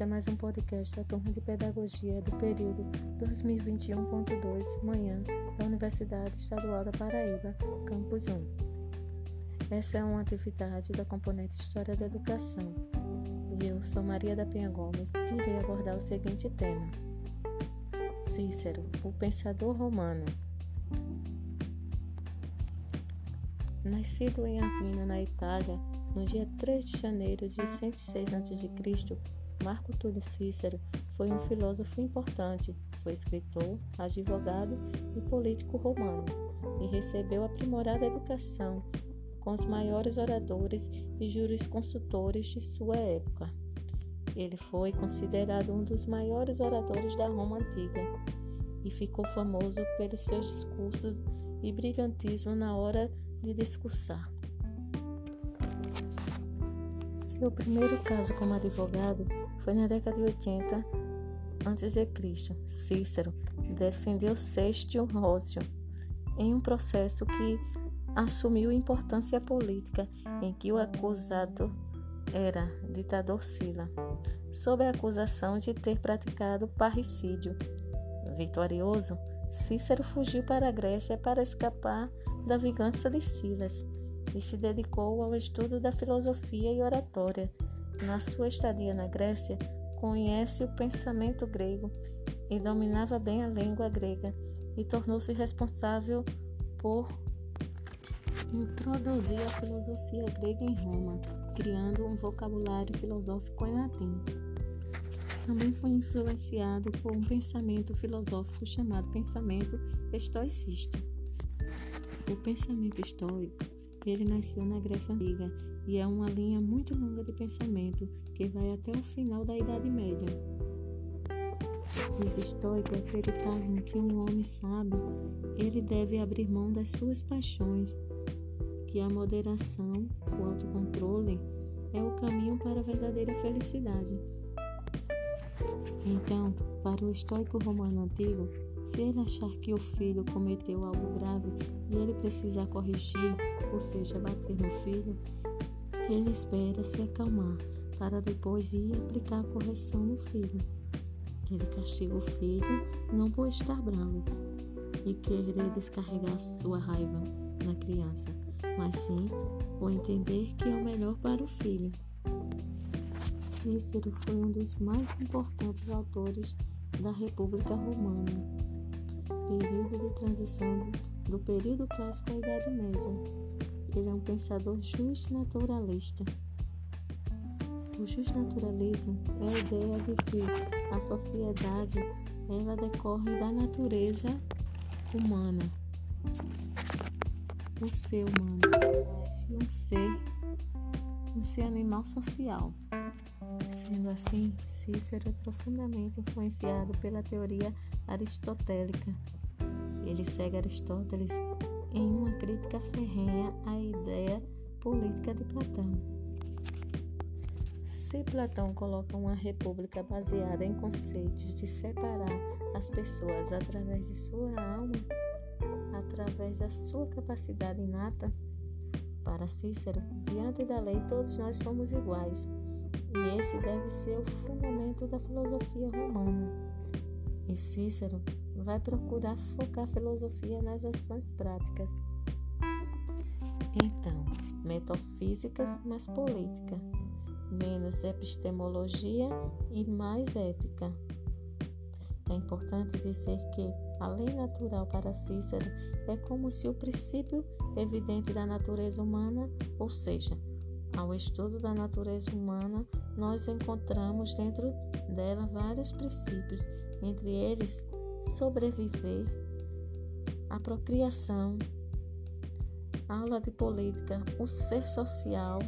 Este é mais um podcast da Turma de Pedagogia do período 2021.2, manhã, da Universidade Estadual da Paraíba, Campus 1. Essa é uma atividade da componente História da Educação. Eu sou Maria da Penha Gomes e irei abordar o seguinte tema. Cícero, o pensador romano. Nascido em Armina, na Itália, no dia 3 de janeiro de 106 a.C., Marco Túlio Cícero foi um filósofo importante, foi escritor, advogado e político romano, e recebeu aprimorada educação com os maiores oradores e jurisconsultores de sua época. Ele foi considerado um dos maiores oradores da Roma antiga e ficou famoso pelos seus discursos e brilhantismo na hora de discursar. Seu primeiro caso como advogado foi na década de 80 a.C. Cícero defendeu Sestio Rócio em um processo que assumiu importância política em que o acusado era ditador Sila, sob a acusação de ter praticado parricídio. Vitorioso, Cícero fugiu para a Grécia para escapar da vingança de Silas e se dedicou ao estudo da filosofia e oratória. Na sua estadia na Grécia, conhece o pensamento grego e dominava bem a língua grega e tornou-se responsável por introduzir a filosofia grega em Roma, criando um vocabulário filosófico em latim. Também foi influenciado por um pensamento filosófico chamado pensamento estoicista. O pensamento estoico ele nasceu na Grécia Antiga e é uma linha muito longa de pensamento que vai até o final da Idade Média. Os estoicos acreditavam que um homem sábio ele deve abrir mão das suas paixões, que a moderação, o autocontrole é o caminho para a verdadeira felicidade. Então, para o estoico romano antigo, se ele achar que o filho cometeu algo grave e ele precisar corrigir, ou seja, bater no filho, ele espera se acalmar para depois ir aplicar a correção no filho. Ele castiga o filho não por estar bravo e querer descarregar sua raiva na criança, mas sim por entender que é o melhor para o filho. Cícero foi um dos mais importantes autores da República Romana período de transição do período clássico à Idade Média. Ele é um pensador justnaturalista. O justnaturalismo é a ideia de que a sociedade ela decorre da natureza humana. O ser humano é um ser, um ser animal social. Sendo assim, Cícero é profundamente influenciado pela teoria aristotélica ele segue Aristóteles em uma crítica ferrenha à ideia política de Platão. Se Platão coloca uma república baseada em conceitos de separar as pessoas através de sua alma, através da sua capacidade inata, para Cícero, diante da lei todos nós somos iguais, e esse deve ser o fundamento da filosofia romana. E Cícero vai procurar focar filosofia nas ações práticas. Então, metafísicas, mais política, menos epistemologia e mais ética. É importante dizer que a lei natural para Cícero é como se o princípio evidente da natureza humana, ou seja, ao estudo da natureza humana, nós encontramos dentro dela vários princípios, entre eles sobreviver, a procriação, aula de política, o ser social,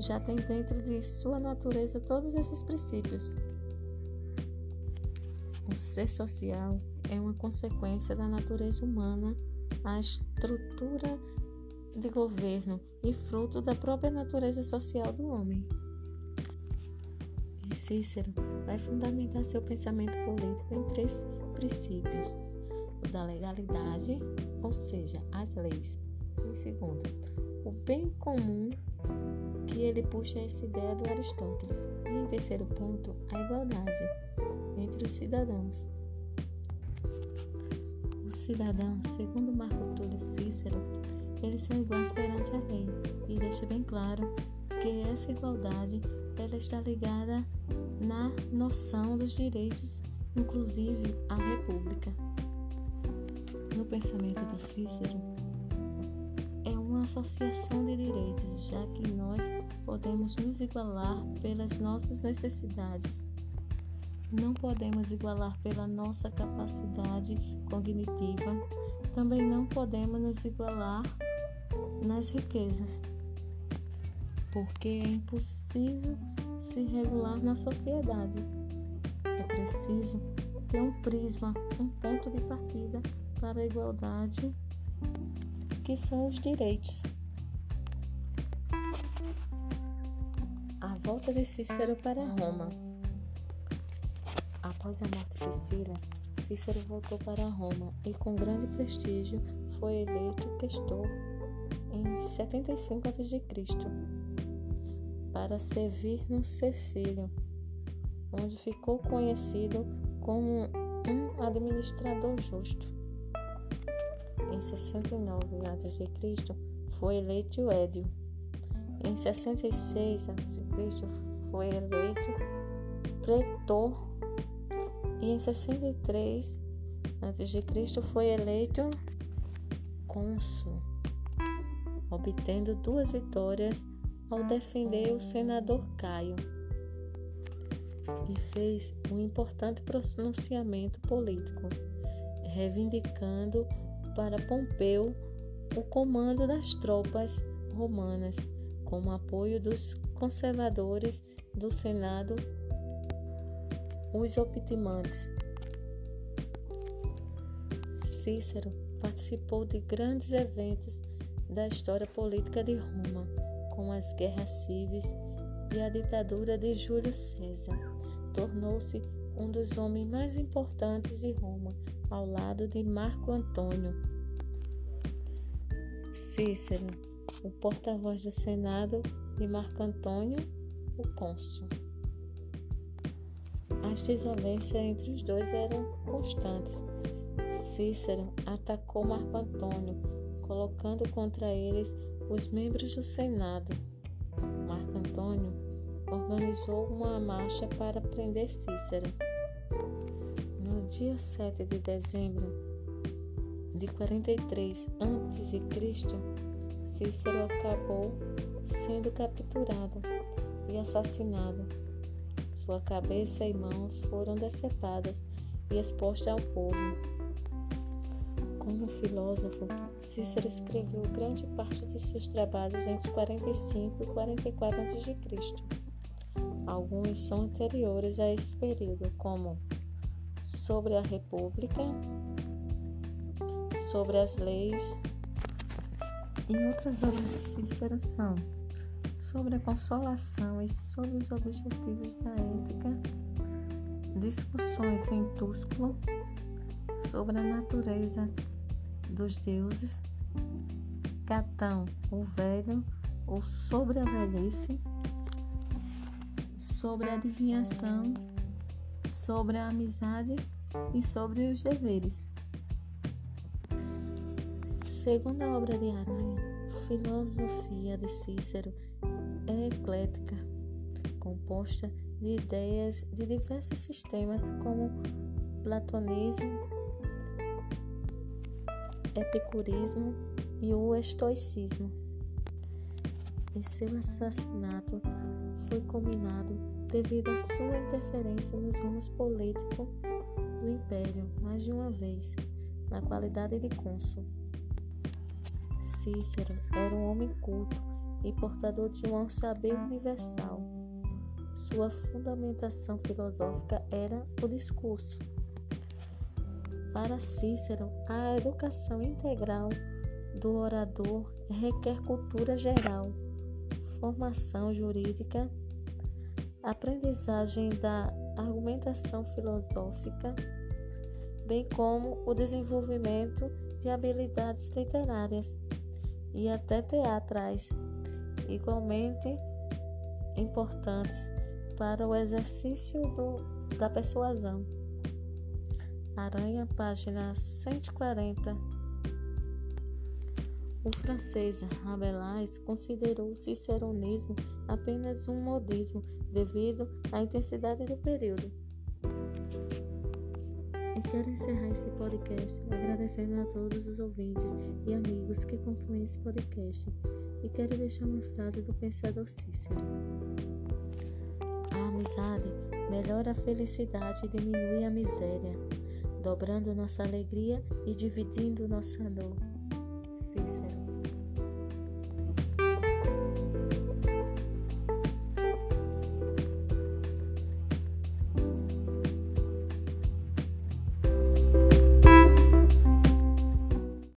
já tem dentro de sua natureza todos esses princípios. O ser social é uma consequência da natureza humana, a estrutura de governo e fruto da própria natureza social do homem. E Cícero vai fundamentar seu pensamento político em três princípios: o da legalidade, ou seja, as leis. Em segundo, o bem comum que ele puxa essa ideia do Aristóteles. E em terceiro ponto, a igualdade entre os cidadãos. Os cidadãos, segundo Marco Túlio Cícero, eles são iguais perante a lei e deixa bem claro que essa igualdade ela está ligada na noção dos direitos, inclusive a república. No pensamento do Cícero, é uma associação de direitos, já que nós podemos nos igualar pelas nossas necessidades. Não podemos igualar pela nossa capacidade cognitiva, também não podemos nos igualar nas riquezas, porque é impossível se regular na sociedade. Preciso ter um prisma, um ponto de partida para a igualdade, que são os direitos. A volta de Cícero para Roma. Após a morte de Silas, Cícero voltou para Roma e, com grande prestígio, foi eleito questor em 75 a.C. para servir no Cecílio, onde ficou conhecido como um administrador justo. Em 69 a.C. foi eleito Édio. Em 66 a.C. foi eleito pretor e em 63 a.C. foi eleito cônsul obtendo duas vitórias ao defender o senador Caio e fez um importante pronunciamento político, reivindicando para Pompeu o comando das tropas romanas, com o apoio dos conservadores do Senado, os optimantes. Cícero participou de grandes eventos da história política de Roma, com as guerras civis e a ditadura de Júlio César. Tornou-se um dos homens mais importantes de Roma, ao lado de Marco Antônio. Cícero, o porta-voz do Senado, e Marco Antônio, o cônsul. As desavenças entre os dois eram constantes. Cícero atacou Marco Antônio colocando contra eles os membros do Senado. Marco Antônio organizou uma marcha para prender Cícero. No dia 7 de dezembro de 43 a.C., Cícero acabou sendo capturado e assassinado. Sua cabeça e mãos foram decepadas e expostas ao povo. Como filósofo, Cícero escreveu grande parte de seus trabalhos entre 45 e 44 a.C. Alguns são anteriores a esse período, como Sobre a República, Sobre as Leis, e outras obras de são Sobre a Consolação e sobre os Objetivos da Ética, Discussões em Túsculo, sobre a natureza dos deuses, Catão, o velho, ou sobre a velhice, sobre a adivinhação, sobre a amizade e sobre os deveres. Segundo a obra de Aranha, filosofia de Cícero é eclética, composta de ideias de diversos sistemas como platonismo, epicurismo e o estoicismo. Seu assassinato foi combinado devido à sua interferência nos rumos políticos do império mais de uma vez, na qualidade de cônsul. Cícero era um homem culto e portador de um saber universal. Sua fundamentação filosófica era o discurso para Cícero, a educação integral do orador requer cultura geral, formação jurídica, aprendizagem da argumentação filosófica, bem como o desenvolvimento de habilidades literárias e até teatrais. Igualmente, importantes para o exercício do, da persuasão. Aranha, página 140. O francês Rabelais considerou o ciceronismo apenas um modismo devido à intensidade do período. E quero encerrar esse podcast agradecendo a todos os ouvintes e amigos que compõem esse podcast. E quero deixar uma frase do pensador Cícero. A amizade melhora a felicidade e diminui a miséria, dobrando nossa alegria e dividindo nossa dor. Cícero.